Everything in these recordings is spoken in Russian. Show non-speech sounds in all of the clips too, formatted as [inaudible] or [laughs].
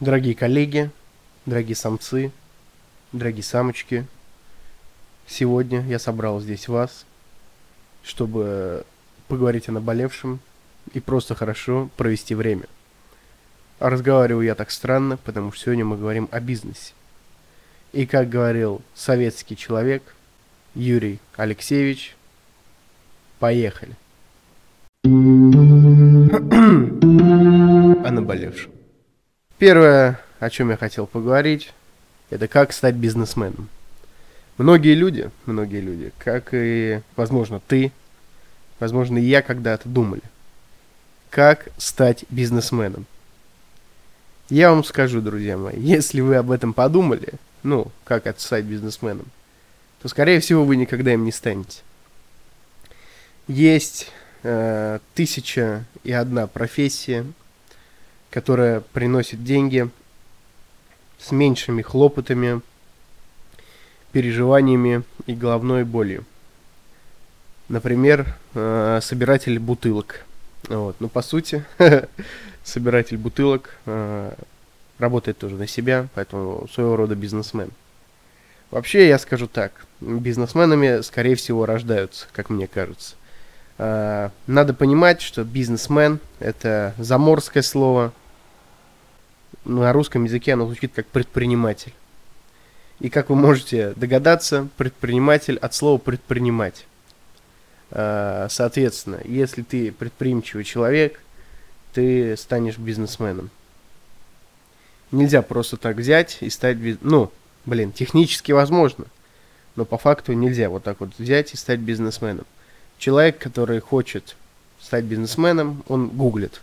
Дорогие коллеги, дорогие самцы, дорогие самочки, сегодня я собрал здесь вас, чтобы поговорить о наболевшем и просто хорошо провести время. А разговариваю я так странно, потому что сегодня мы говорим о бизнесе. И как говорил советский человек Юрий Алексеевич, поехали. [clears throat] о наболевшем. Первое, о чем я хотел поговорить, это как стать бизнесменом. Многие люди, многие люди, как и, возможно, ты, возможно, и я когда-то думали, как стать бизнесменом. Я вам скажу, друзья мои, если вы об этом подумали, ну, как это стать бизнесменом, то, скорее всего, вы никогда им не станете. Есть э, тысяча и одна профессия, которая приносит деньги с меньшими хлопотами, переживаниями и головной болью. Например, э, собиратель бутылок. Вот. Ну, по сути, [laughs] собиратель бутылок э, работает тоже на себя, поэтому своего рода бизнесмен. Вообще, я скажу так, бизнесменами, скорее всего, рождаются, как мне кажется. Э, надо понимать, что бизнесмен – это заморское слово – на русском языке оно звучит как предприниматель. И как вы можете догадаться, предприниматель от слова предпринимать. А, соответственно, если ты предприимчивый человек, ты станешь бизнесменом. Нельзя просто так взять и стать... Биз... Ну, блин, технически возможно, но по факту нельзя вот так вот взять и стать бизнесменом. Человек, который хочет стать бизнесменом, он гуглит,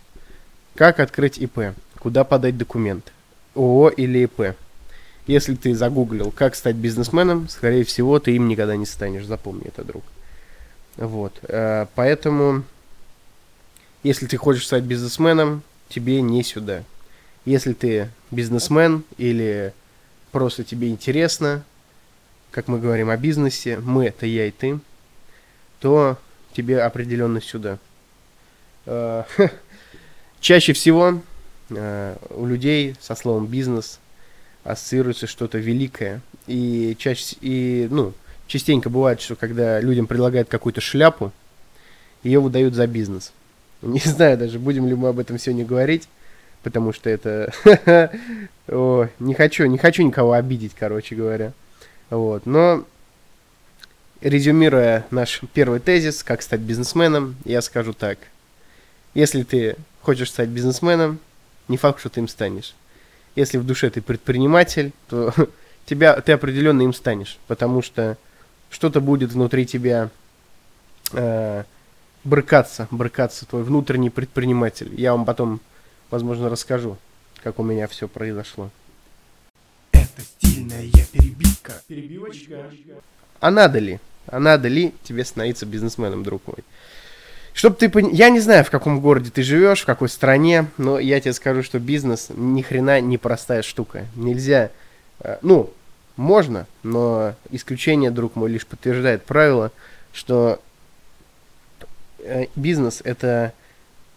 как открыть ИП куда подать документ, ООО или ИП. Если ты загуглил, как стать бизнесменом, скорее всего, ты им никогда не станешь, запомни это, друг. Вот, э, поэтому, если ты хочешь стать бизнесменом, тебе не сюда. Если ты бизнесмен или просто тебе интересно, как мы говорим о бизнесе, мы это я и ты, то тебе определенно сюда. Э, [laughs] чаще всего у людей со словом бизнес ассоциируется что-то великое. И чаще, и, ну, частенько бывает, что когда людям предлагают какую-то шляпу, ее выдают за бизнес. [laughs] Не знаю даже, будем ли мы об этом сегодня говорить, потому что это... [laughs] О, не хочу, не хочу никого обидеть, короче говоря. Вот, но резюмируя наш первый тезис, как стать бизнесменом, я скажу так. Если ты хочешь стать бизнесменом, не факт, что ты им станешь. Если в душе ты предприниматель, то [laughs] тебя, ты определенно им станешь, потому что что-то будет внутри тебя э, брыкаться, брыкаться, твой внутренний предприниматель. Я вам потом, возможно, расскажу, как у меня все произошло. Это стильная перебивка. Перебивочка. А надо ли? А надо ли тебе становиться бизнесменом, друг мой? Чтоб ты пон... Я не знаю, в каком городе ты живешь, в какой стране, но я тебе скажу, что бизнес ни хрена не простая штука. Нельзя... Э, ну, можно, но исключение, друг мой, лишь подтверждает правило, что э, бизнес это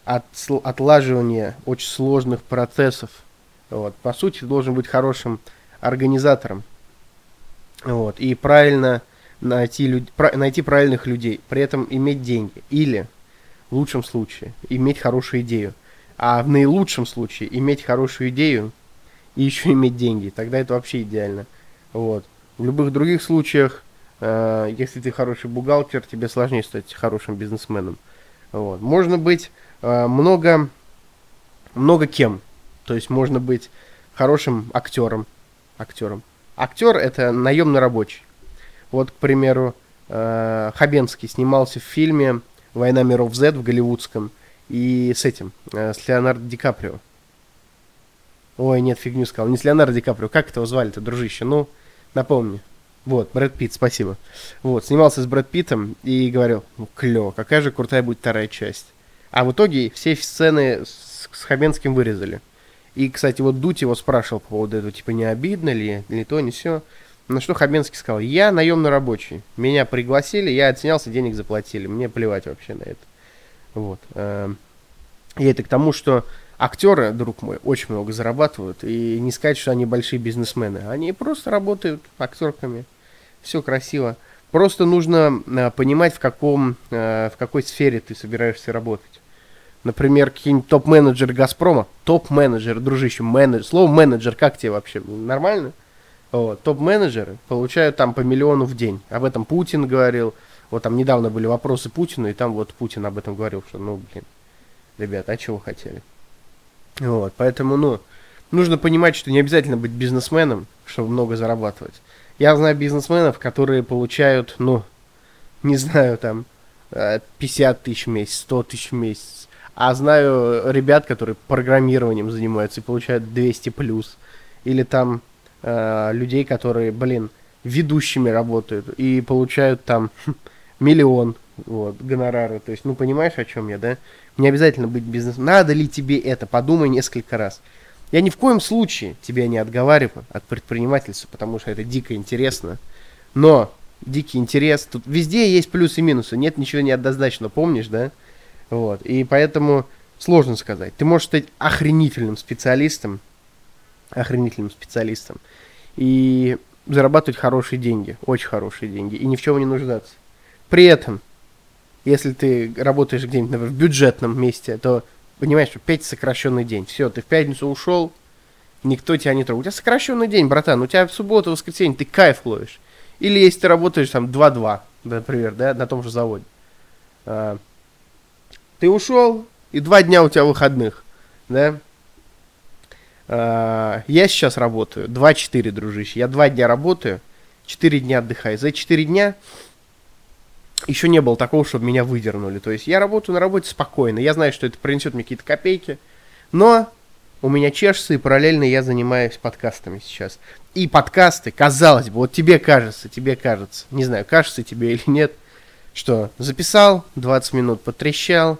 от, отлаживание очень сложных процессов. Вот. По сути, ты должен быть хорошим организатором. Вот. И правильно найти, люд... найти правильных людей, при этом иметь деньги. Или в лучшем случае иметь хорошую идею. А в наилучшем случае иметь хорошую идею и еще иметь деньги. Тогда это вообще идеально. Вот. В любых других случаях, э, если ты хороший бухгалтер, тебе сложнее стать хорошим бизнесменом. Вот. Можно быть э, много, много кем. То есть можно быть хорошим актером. Актером. Актер это наемный рабочий. Вот, к примеру, э, Хабенский снимался в фильме «Война миров Z» в голливудском, и с этим, э, с Леонардо Ди Каприо. Ой, нет, фигню сказал. Не с Леонардо Ди Каприо. Как этого звали-то, дружище? Ну, напомни. Вот, Брэд Питт, спасибо. Вот, снимался с Брэд Питтом и говорил, ну, клево, какая же крутая будет вторая часть. А в итоге все сцены с, с Хабенским вырезали. И, кстати, вот Дудь его спрашивал по поводу этого, типа, не обидно ли, или то, не все. На что Хабенский сказал, я наемный рабочий. Меня пригласили, я отснялся, денег заплатили. Мне плевать вообще на это. Вот. Эм, и это к тому, что актеры, друг мой, очень много зарабатывают. И не сказать, что они большие бизнесмены. Они просто работают актерками. Все красиво. Просто нужно э, понимать, в, каком, э, в какой сфере ты собираешься работать. Например, какие-нибудь топ-менеджеры Газпрома. Топ-менеджер, дружище, менеджер. Слово менеджер, как тебе вообще? Нормально? Вот. Топ-менеджеры получают там по миллиону в день. Об этом Путин говорил. Вот там недавно были вопросы Путину, и там вот Путин об этом говорил, что, ну, блин, ребята, а чего хотели? Вот, поэтому, ну, нужно понимать, что не обязательно быть бизнесменом, чтобы много зарабатывать. Я знаю бизнесменов, которые получают, ну, не знаю, там, 50 э, тысяч в месяц, 100 тысяч в месяц. А знаю ребят, которые программированием занимаются и получают 200 плюс. Или там э, людей, которые, блин, ведущими работают и получают там [laughs] миллион вот, гонорары. То есть, ну, понимаешь, о чем я, да? Не обязательно быть бизнес. Надо ли тебе это? Подумай несколько раз. Я ни в коем случае тебя не отговариваю от предпринимательства, потому что это дико интересно. Но дикий интерес, тут везде есть плюсы и минусы, нет ничего неоднозначного, помнишь, да? Вот, и поэтому сложно сказать. Ты можешь стать охренительным специалистом, охренительным специалистом, и зарабатывать хорошие деньги, очень хорошие деньги, и ни в чем не нуждаться. При этом, если ты работаешь где-нибудь, например, в бюджетном месте, то понимаешь, что 5 сокращенный день. Все, ты в пятницу ушел, никто тебя не трогает. У тебя сокращенный день, братан. У тебя в субботу, воскресенье ты кайф ловишь. Или если ты работаешь там 2-2, например, да, на том же заводе. А, ты ушел, и два дня у тебя выходных, да. А, я сейчас работаю 2-4, дружище. Я два дня работаю, 4 дня отдыхаю. За 4 дня еще не было такого, чтобы меня выдернули. То есть я работаю на работе спокойно. Я знаю, что это принесет мне какие-то копейки. Но у меня чешется, и параллельно я занимаюсь подкастами сейчас. И подкасты, казалось бы, вот тебе кажется, тебе кажется, не знаю, кажется тебе или нет, что записал, 20 минут потрещал,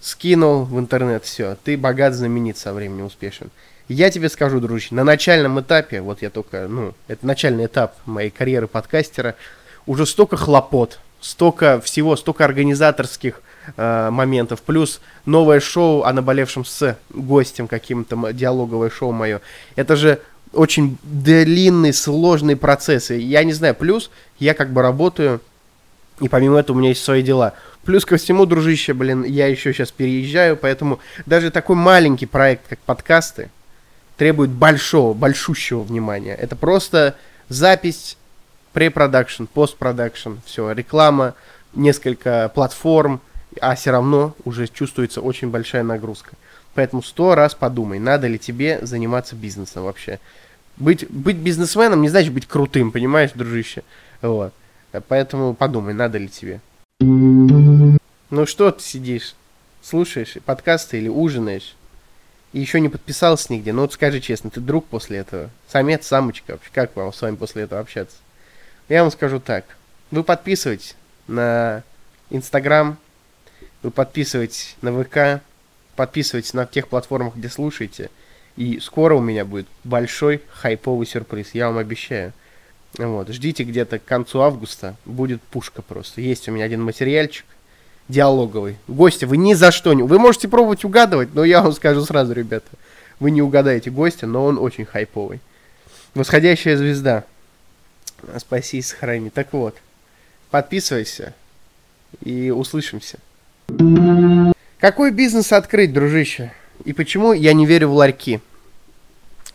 скинул в интернет, все, ты богат, знаменит, со временем успешен. Я тебе скажу, дружище, на начальном этапе, вот я только, ну, это начальный этап моей карьеры подкастера, уже столько хлопот, столько всего, столько организаторских э, моментов, плюс новое шоу о наболевшем с гостем каким-то, диалоговое шоу мое. Это же очень длинный, сложный процесс. И я не знаю, плюс я как бы работаю, и помимо этого у меня есть свои дела. Плюс ко всему, дружище, блин, я еще сейчас переезжаю, поэтому даже такой маленький проект, как подкасты, требует большого, большущего внимания. Это просто запись препродакшн, постпродакшн, все, реклама, несколько платформ, а все равно уже чувствуется очень большая нагрузка. Поэтому сто раз подумай, надо ли тебе заниматься бизнесом вообще. Быть, быть бизнесменом не значит быть крутым, понимаешь, дружище? Вот. Поэтому подумай, надо ли тебе. Ну что ты сидишь, слушаешь подкасты или ужинаешь? И еще не подписался нигде. Ну вот скажи честно, ты друг после этого? Самец, самочка вообще? Как вам с вами после этого общаться? Я вам скажу так. Вы подписывайтесь на Инстаграм, вы подписывайтесь на ВК, подписывайтесь на тех платформах, где слушаете. И скоро у меня будет большой хайповый сюрприз, я вам обещаю. Вот, ждите где-то к концу августа, будет пушка просто. Есть у меня один материальчик диалоговый. Гостя вы ни за что не... Вы можете пробовать угадывать, но я вам скажу сразу, ребята. Вы не угадаете гостя, но он очень хайповый. Восходящая звезда. Спаси и сохрани. Так вот, подписывайся и услышимся. Какой бизнес открыть, дружище? И почему я не верю в ларьки?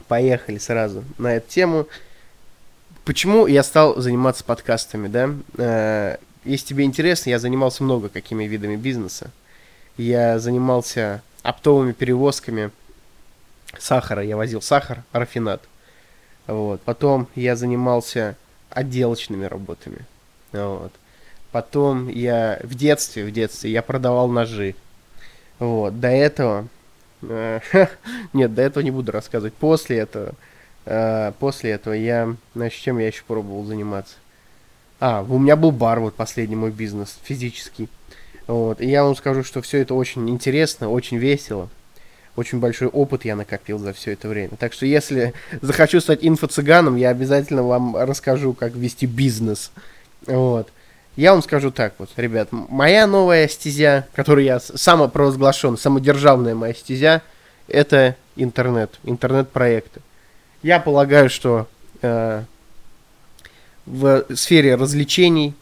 Поехали сразу на эту тему. Почему я стал заниматься подкастами, да? Если тебе интересно, я занимался много какими видами бизнеса. Я занимался оптовыми перевозками сахара. Я возил сахар, рафинат. Вот. Потом я занимался отделочными работами. Вот. Потом я в детстве, в детстве я продавал ножи. Вот. До этого... Э, [laughs] нет, до этого не буду рассказывать. После этого... Э, после этого я... Значит, чем я еще пробовал заниматься? А, у меня был бар, вот последний мой бизнес, физический. Вот. И я вам скажу, что все это очень интересно, очень весело очень большой опыт я накопил за все это время. Так что если [laughs] захочу стать инфо-цыганом, я обязательно вам расскажу, как вести бизнес. Вот. Я вам скажу так вот, ребят, моя новая стезя, которую я самопровозглашен, самодержавная моя стезя, это интернет, интернет-проекты. Я полагаю, что э, в сфере развлечений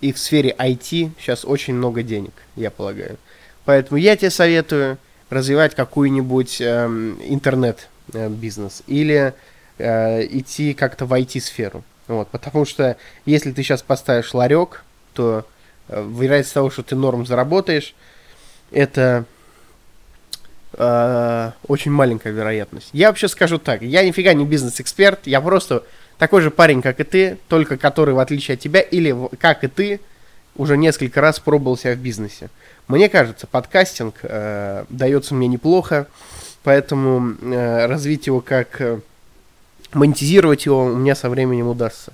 и в сфере IT сейчас очень много денег, я полагаю. Поэтому я тебе советую развивать какую-нибудь э, интернет-бизнес или э, идти как-то в IT-сферу. Вот, потому что если ты сейчас поставишь ларек, то э, вероятность того, что ты норм заработаешь, это э, очень маленькая вероятность. Я вообще скажу так, я нифига не бизнес-эксперт, я просто такой же парень, как и ты, только который, в отличие от тебя, или как и ты, уже несколько раз пробовал себя в бизнесе. Мне кажется, подкастинг э, дается мне неплохо, поэтому э, развить его как... Э, монетизировать его у меня со временем удастся.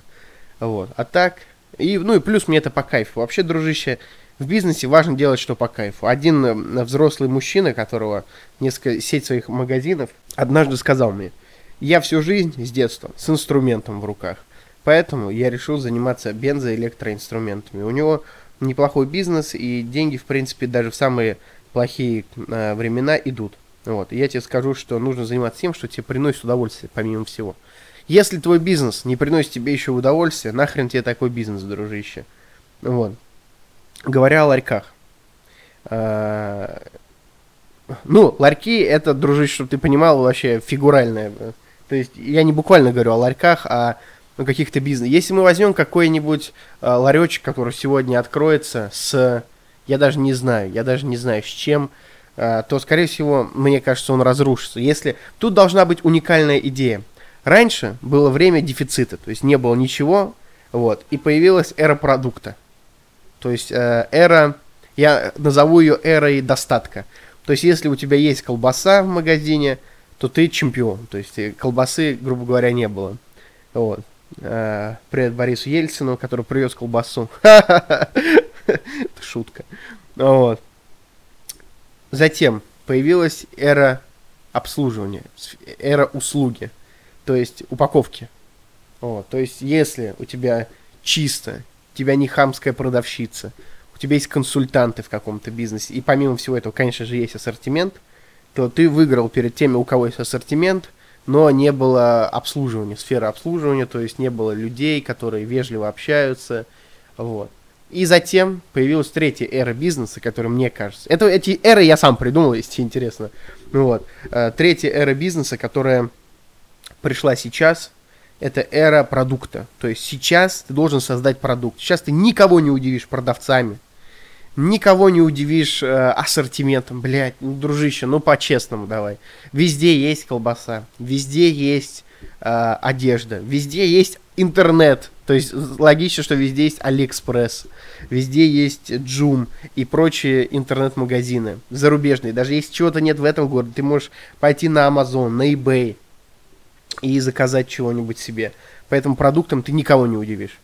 Вот. А так... И, ну и плюс мне это по кайфу. Вообще, дружище, в бизнесе важно делать что по кайфу. Один э, взрослый мужчина, которого несколько сеть своих магазинов, однажды сказал мне, я всю жизнь с детства с инструментом в руках. Поэтому я решил заниматься бензоэлектроинструментами. У него неплохой бизнес, и деньги, в принципе, даже в самые плохие э, времена идут. Вот. И я тебе скажу, что нужно заниматься тем, что тебе приносит удовольствие, помимо всего. Если твой бизнес не приносит тебе еще удовольствие, нахрен тебе такой бизнес, дружище. Вот. Говоря о ларьках. А, ну, ларьки это, дружище, чтобы ты понимал, вообще фигуральное. То есть я не буквально говорю о ларьках, а ну, каких-то бизнесов. Если мы возьмем какой-нибудь э, ларечек, который сегодня откроется с, я даже не знаю, я даже не знаю с чем, э, то, скорее всего, мне кажется, он разрушится. Если тут должна быть уникальная идея. Раньше было время дефицита, то есть не было ничего, вот, и появилась эра продукта. То есть э, эра, я назову ее эрой достатка. То есть если у тебя есть колбаса в магазине, то ты чемпион. То есть э, колбасы, грубо говоря, не было. Вот. Э, привет Борису Ельцину, который привез колбасу. [laughs] Это шутка. Вот. Затем появилась эра обслуживания, эра услуги, то есть упаковки. Вот. То есть если у тебя чисто, у тебя не хамская продавщица, у тебя есть консультанты в каком-то бизнесе, и помимо всего этого, конечно же, есть ассортимент, то ты выиграл перед теми, у кого есть ассортимент, но не было обслуживания, сферы обслуживания, то есть не было людей, которые вежливо общаются, вот. И затем появилась третья эра бизнеса, которая мне кажется... Это, эти эры я сам придумал, если интересно. Ну вот. Э, третья эра бизнеса, которая пришла сейчас, это эра продукта. То есть сейчас ты должен создать продукт. Сейчас ты никого не удивишь продавцами. Никого не удивишь э, ассортиментом, блядь, ну, дружище, ну по-честному давай. Везде есть колбаса, везде есть э, одежда, везде есть интернет. То есть логично, что везде есть Алиэкспресс, везде есть Joom и прочие интернет-магазины зарубежные. Даже если чего-то нет в этом городе, ты можешь пойти на Amazon, на eBay и заказать чего-нибудь себе. Поэтому продуктом ты никого не удивишь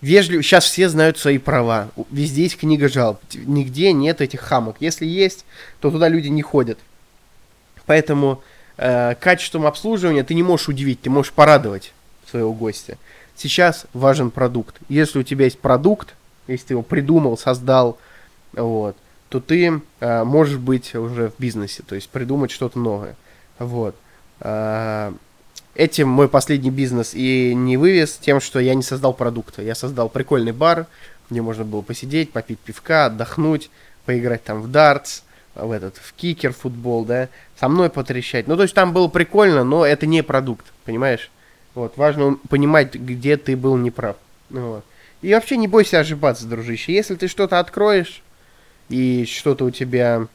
вежливо. Сейчас все знают свои права. Везде есть книга жалоб. Нигде нет этих хамок. Если есть, то туда люди не ходят. Поэтому э, качеством обслуживания ты не можешь удивить, ты можешь порадовать своего гостя. Сейчас важен продукт. Если у тебя есть продукт, если ты его придумал, создал, вот, то ты э, можешь быть уже в бизнесе, то есть придумать что-то новое. Вот. Э, Этим мой последний бизнес и не вывез тем, что я не создал продукта. Я создал прикольный бар, где можно было посидеть, попить пивка, отдохнуть, поиграть там в дартс, в этот, в кикер, футбол, да, со мной потрещать. Ну, то есть там было прикольно, но это не продукт, понимаешь? Вот, важно понимать, где ты был неправ. Ну, вот. И вообще не бойся ошибаться, дружище. Если ты что-то откроешь, и что-то у тебя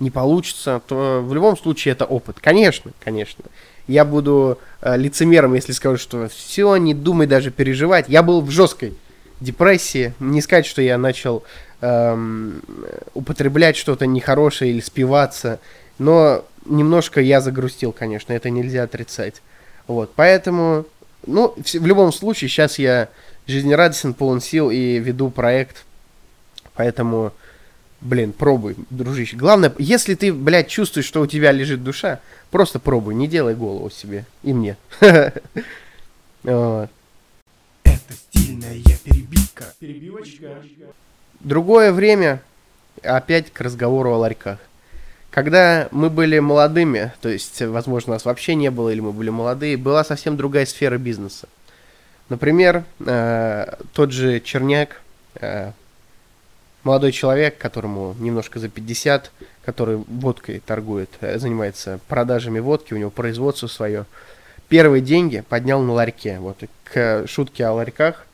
не получится, то в любом случае это опыт. Конечно, конечно я буду э, лицемером, если скажу, что все, не думай даже переживать. Я был в жесткой депрессии. Не сказать, что я начал эм, употреблять что-то нехорошее или спиваться. Но немножко я загрустил, конечно, это нельзя отрицать. Вот, поэтому, ну, в, в любом случае, сейчас я жизнерадостен, полон сил и веду проект. Поэтому, блин, пробуй, дружище. Главное, если ты, блядь, чувствуешь, что у тебя лежит душа, Просто пробуй, не делай голову себе. И мне. [laughs] Это стильная перебивка. Перебивочка. Другое время, опять к разговору о ларьках. Когда мы были молодыми, то есть, возможно, нас вообще не было, или мы были молодые, была совсем другая сфера бизнеса. Например, э, тот же Черняк, э, молодой человек, которому немножко за 50, который водкой торгует, э, занимается продажами водки, у него производство свое, первые деньги поднял на ларьке. Вот к шутке о ларьках.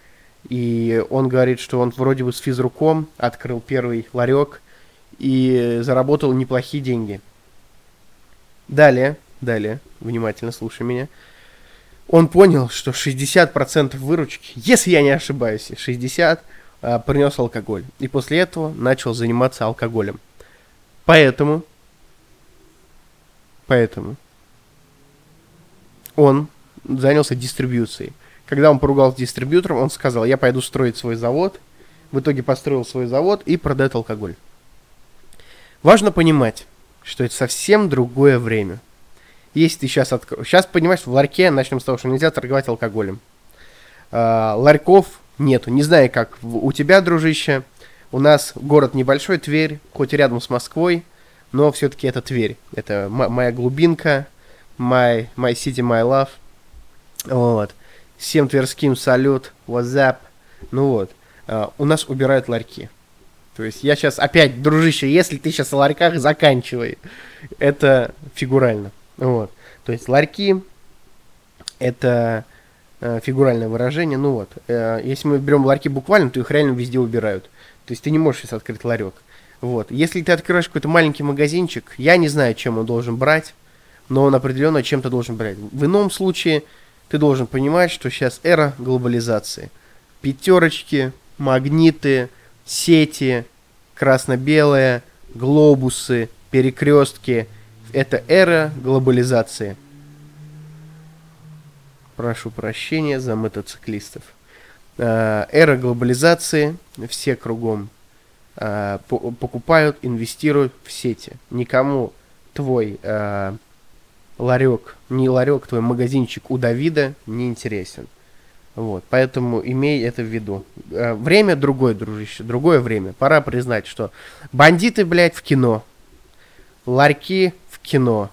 И он говорит, что он вроде бы с физруком открыл первый ларек и заработал неплохие деньги. Далее, далее, внимательно слушай меня. Он понял, что 60% выручки, если я не ошибаюсь, 60 а, принес алкоголь. И после этого начал заниматься алкоголем. Поэтому, поэтому он занялся дистрибьюцией. Когда он поругался с дистрибьютором, он сказал, я пойду строить свой завод. В итоге построил свой завод и продает алкоголь. Важно понимать, что это совсем другое время. Если ты сейчас откроешь... Сейчас, понимаешь, в ларьке, начнем с того, что нельзя торговать алкоголем. А, ларьков нету. Не знаю, как у тебя, дружище. У нас город небольшой, Тверь, хоть и рядом с Москвой, но все-таки это Тверь. Это моя глубинка, my, my city, my love. Вот. Всем тверским салют, WhatsApp. Ну вот. Uh, у нас убирают ларьки. То есть я сейчас опять, дружище, если ты сейчас о ларьках, заканчивай. Это фигурально. Вот. То есть ларьки это фигуральное выражение. Ну вот. Э, если мы берем ларьки буквально, то их реально везде убирают. То есть ты не можешь сейчас открыть ларек. Вот. Если ты открываешь какой-то маленький магазинчик, я не знаю, чем он должен брать, но он определенно чем-то должен брать. В ином случае ты должен понимать, что сейчас эра глобализации. Пятерочки, магниты, сети, красно-белые, глобусы, перекрестки. Это эра глобализации. Прошу прощения за мотоциклистов. Э, эра глобализации, все кругом э, покупают, инвестируют в сети. Никому твой э, ларек, не ларек, твой магазинчик у Давида не интересен. Вот, поэтому имей это в виду. Время другое, дружище, другое время. Пора признать, что бандиты, блядь, в кино, ларьки в кино,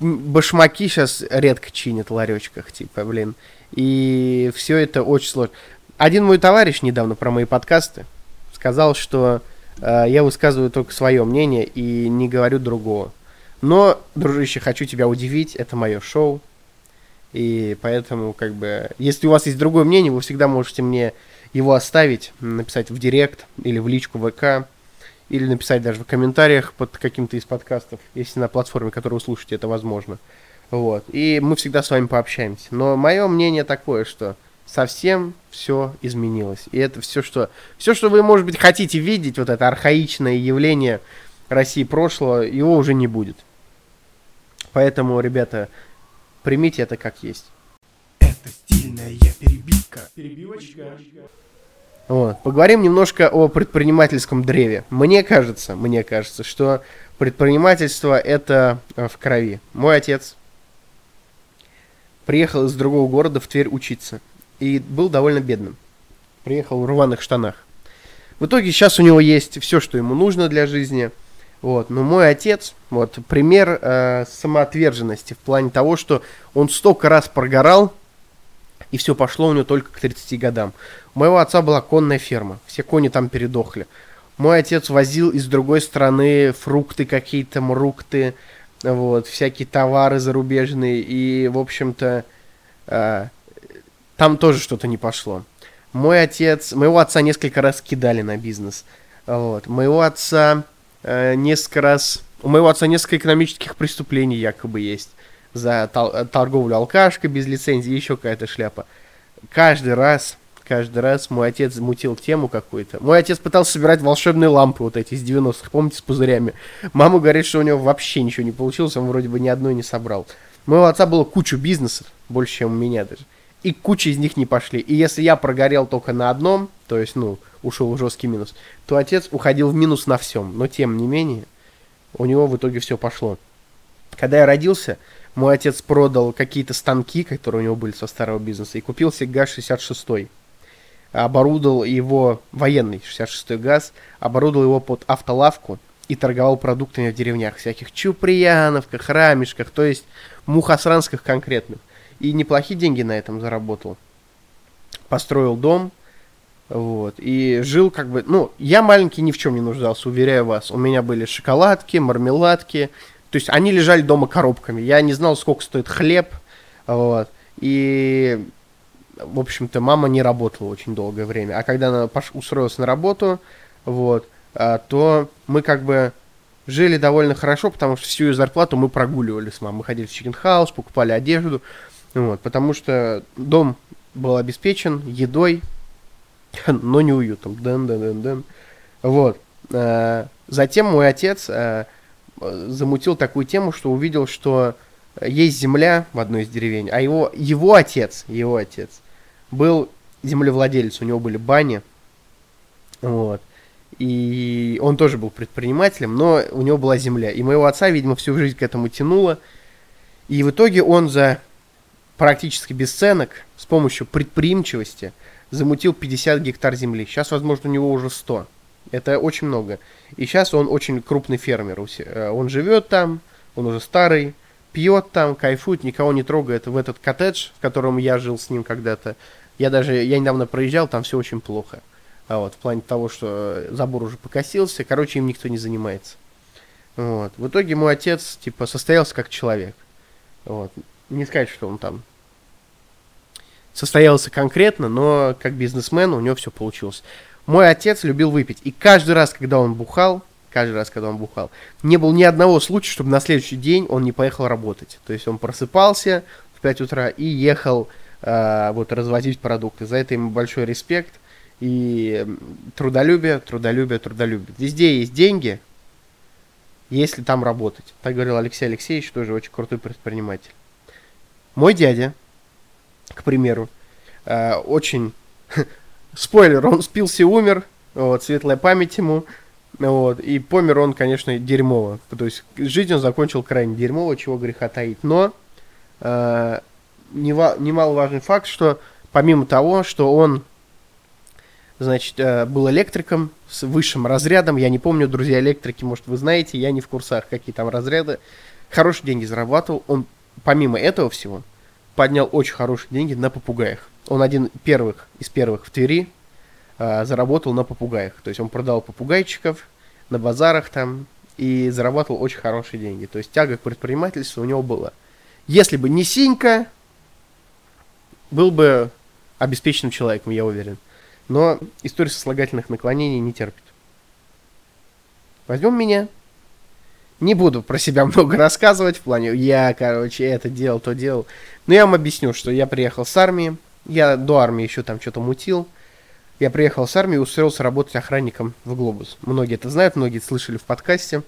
башмаки сейчас редко чинят в ларечках, типа, блин. И все это очень сложно. Один мой товарищ недавно про мои подкасты сказал, что э, я высказываю только свое мнение и не говорю другого. Но, дружище, хочу тебя удивить, это мое шоу. И поэтому, как бы, если у вас есть другое мнение, вы всегда можете мне его оставить, написать в директ или в личку ВК, или написать даже в комментариях под каким-то из подкастов, если на платформе, которую вы слушаете, это возможно. Вот. И мы всегда с вами пообщаемся. Но мое мнение такое, что совсем все изменилось. И это все, что, все, что вы, может быть, хотите видеть, вот это архаичное явление России прошлого, его уже не будет. Поэтому, ребята, примите это как есть. Это стильная перебивка. Перебивочка. Вот. Поговорим немножко о предпринимательском древе. Мне кажется, мне кажется, что предпринимательство это э, в крови. Мой отец приехал из другого города в Тверь учиться. И был довольно бедным. Приехал в рваных штанах. В итоге сейчас у него есть все, что ему нужно для жизни – вот, но мой отец, вот, пример э, самоотверженности в плане того, что он столько раз прогорал, и все пошло у него только к 30 годам. У моего отца была конная ферма, все кони там передохли. Мой отец возил из другой страны фрукты какие-то, мрукты, вот, всякие товары зарубежные, и, в общем-то, э, там тоже что-то не пошло. Мой отец, моего отца несколько раз кидали на бизнес. Вот, моего отца э, несколько раз... У моего отца несколько экономических преступлений якобы есть. За тол- торговлю алкашкой без лицензии, еще какая-то шляпа. Каждый раз, каждый раз мой отец мутил тему какую-то. Мой отец пытался собирать волшебные лампы вот эти из 90-х, помните, с пузырями. Мама говорит, что у него вообще ничего не получилось, он вроде бы ни одной не собрал. У моего отца было кучу бизнесов, больше, чем у меня даже. И куча из них не пошли. И если я прогорел только на одном, то есть, ну, ушел в жесткий минус, то отец уходил в минус на всем. Но тем не менее, у него в итоге все пошло. Когда я родился, мой отец продал какие-то станки, которые у него были со старого бизнеса, и купил себе ГАЗ-66. Оборудовал его, военный 66-й ГАЗ, оборудовал его под автолавку и торговал продуктами в деревнях, всяких Чуприяновках, Рамешках, то есть мухосранских конкретных. И неплохие деньги на этом заработал. Построил дом, вот, и жил как бы, ну, я маленький ни в чем не нуждался, уверяю вас. У меня были шоколадки, мармеладки, то есть они лежали дома коробками. Я не знал, сколько стоит хлеб, вот, и, в общем-то, мама не работала очень долгое время. А когда она устроилась на работу, вот, а, то мы как бы жили довольно хорошо, потому что всю ее зарплату мы прогуливали с мамой. Мы ходили в Chicken House, покупали одежду, вот, потому что дом был обеспечен едой, [laughs] но не уютом. Дэн, дэн, дэн, дэн. Вот. А, затем мой отец а, замутил такую тему, что увидел, что есть земля в одной из деревень, а его, его отец, его отец был землевладелец, у него были бани, вот. И он тоже был предпринимателем, но у него была земля. И моего отца, видимо, всю жизнь к этому тянуло. И в итоге он за практически бесценок с помощью предприимчивости замутил 50 гектар земли. Сейчас, возможно, у него уже 100. Это очень много. И сейчас он очень крупный фермер. Э, он живет там, он уже старый, пьет там, кайфует, никого не трогает в этот коттедж, в котором я жил с ним когда-то. Я даже, я недавно проезжал, там все очень плохо. А вот, в плане того, что забор уже покосился, короче, им никто не занимается. Вот. В итоге мой отец, типа, состоялся как человек. Вот. Не сказать, что он там состоялся конкретно, но как бизнесмен у него все получилось. Мой отец любил выпить. И каждый раз, когда он бухал, каждый раз, когда он бухал, не было ни одного случая, чтобы на следующий день он не поехал работать. То есть он просыпался в 5 утра и ехал э, вот развозить продукты. За это ему большой респект. И трудолюбие, трудолюбие, трудолюбие. Везде есть деньги, если там работать. Так говорил Алексей Алексеевич, тоже очень крутой предприниматель. Мой дядя, к примеру, э, очень... [laughs] Спойлер, он спился и умер, вот, светлая память ему, вот, и помер он, конечно, дерьмово. То есть жизнь он закончил крайне дерьмово, чего греха таить. Но э, немаловажный факт, что помимо того, что он значит, э, был электриком с высшим разрядом. Я не помню, друзья электрики, может, вы знаете, я не в курсах, какие там разряды. Хорошие деньги зарабатывал. Он, помимо этого всего, поднял очень хорошие деньги на попугаях. Он один первых из первых в Твери э, заработал на попугаях. То есть он продал попугайчиков на базарах там и зарабатывал очень хорошие деньги. То есть тяга к предпринимательству у него была. Если бы не Синька, был бы обеспеченным человеком, я уверен. Но история сослагательных наклонений не терпит. Возьмем меня. Не буду про себя [laughs] много рассказывать в плане, я, короче, это делал, то делал. Но я вам объясню, что я приехал с армии. Я до армии еще там что-то мутил. Я приехал с армии и устроился работать охранником в Глобус. Многие это знают, многие слышали в подкасте.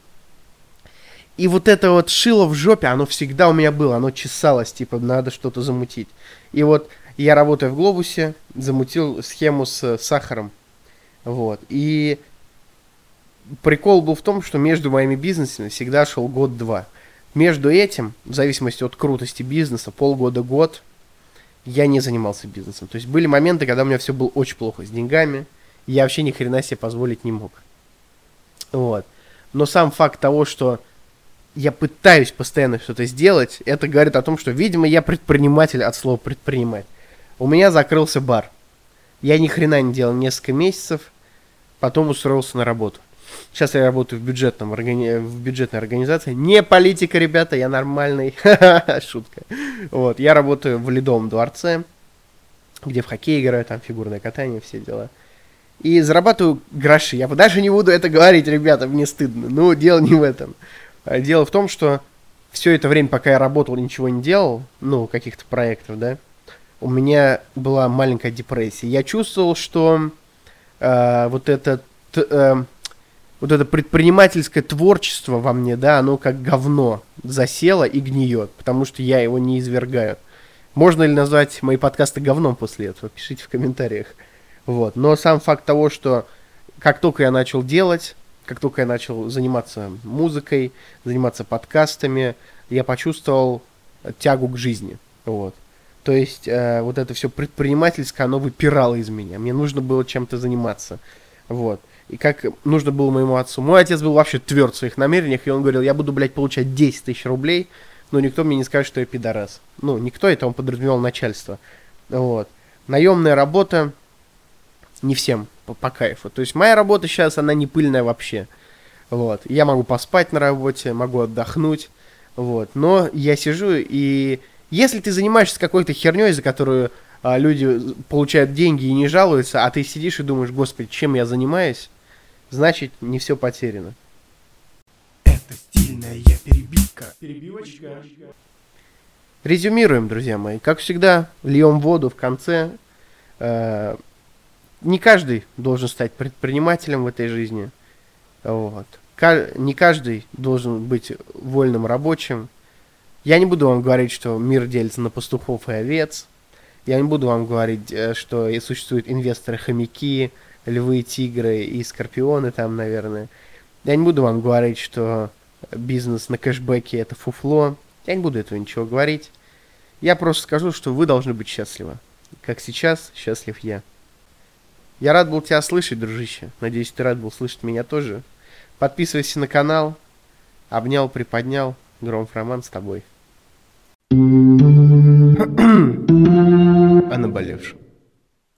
И вот это вот шило в жопе, оно всегда у меня было, оно чесалось, типа, надо что-то замутить. И вот я работаю в Глобусе, замутил схему с сахаром. Вот. И прикол был в том, что между моими бизнесами всегда шел год-два. Между этим, в зависимости от крутости бизнеса, полгода-год, я не занимался бизнесом. То есть были моменты, когда у меня все было очень плохо с деньгами, я вообще ни хрена себе позволить не мог. Вот. Но сам факт того, что я пытаюсь постоянно что-то сделать, это говорит о том, что, видимо, я предприниматель от слова предпринимать. У меня закрылся бар. Я ни хрена не делал несколько месяцев, потом устроился на работу. Сейчас я работаю в, бюджетном, органи... в бюджетной организации. Не политика, ребята, я нормальный. [laughs] Шутка. Вот, я работаю в Ледовом дворце, где в хоккей играю, там фигурное катание, все дела. И зарабатываю гроши. Я даже не буду это говорить, ребята, мне стыдно. Ну, дело не в этом. А дело в том, что все это время, пока я работал, ничего не делал, ну, каких-то проектов, да, у меня была маленькая депрессия. Я чувствовал, что э, вот это э, вот это предпринимательское творчество во мне, да, оно как говно засело и гниет, потому что я его не извергаю. Можно ли назвать мои подкасты говном после этого? Пишите в комментариях. Вот. Но сам факт того, что как только я начал делать, как только я начал заниматься музыкой, заниматься подкастами, я почувствовал тягу к жизни. Вот. То есть э, вот это все предпринимательское, оно выпирало из меня. Мне нужно было чем-то заниматься. Вот. И как нужно было моему отцу. Мой отец был вообще тверд в своих намерениях, и он говорил, я буду, блядь, получать 10 тысяч рублей, но никто мне не скажет, что я пидорас. Ну, никто, это он подразумевал начальство. Вот. Наемная работа не всем по, по кайфу. То есть моя работа сейчас, она не пыльная вообще. Вот. Я могу поспать на работе, могу отдохнуть. Вот. Но я сижу и... Если ты занимаешься какой-то херней, за которую а, люди получают деньги и не жалуются, а ты сидишь и думаешь, господи, чем я занимаюсь, значит, не все потеряно. Это стильная перебивка. Перебивочка. Резюмируем, друзья мои. Как всегда, льем воду в конце. Э, не каждый должен стать предпринимателем в этой жизни. Вот. Не каждый должен быть вольным рабочим. Я не буду вам говорить, что мир делится на пастухов и овец. Я не буду вам говорить, э, что существуют инвесторы-хомяки, львы, тигры и скорпионы там, наверное. Я не буду вам говорить, что бизнес на кэшбэке это фуфло. Я не буду этого ничего говорить. Я просто скажу, что вы должны быть счастливы. Как сейчас счастлив я. Я рад был тебя слышать, дружище. Надеюсь, ты рад был слышать меня тоже. Подписывайся на канал. Обнял, приподнял. Громов Роман с тобой. О наболевшем.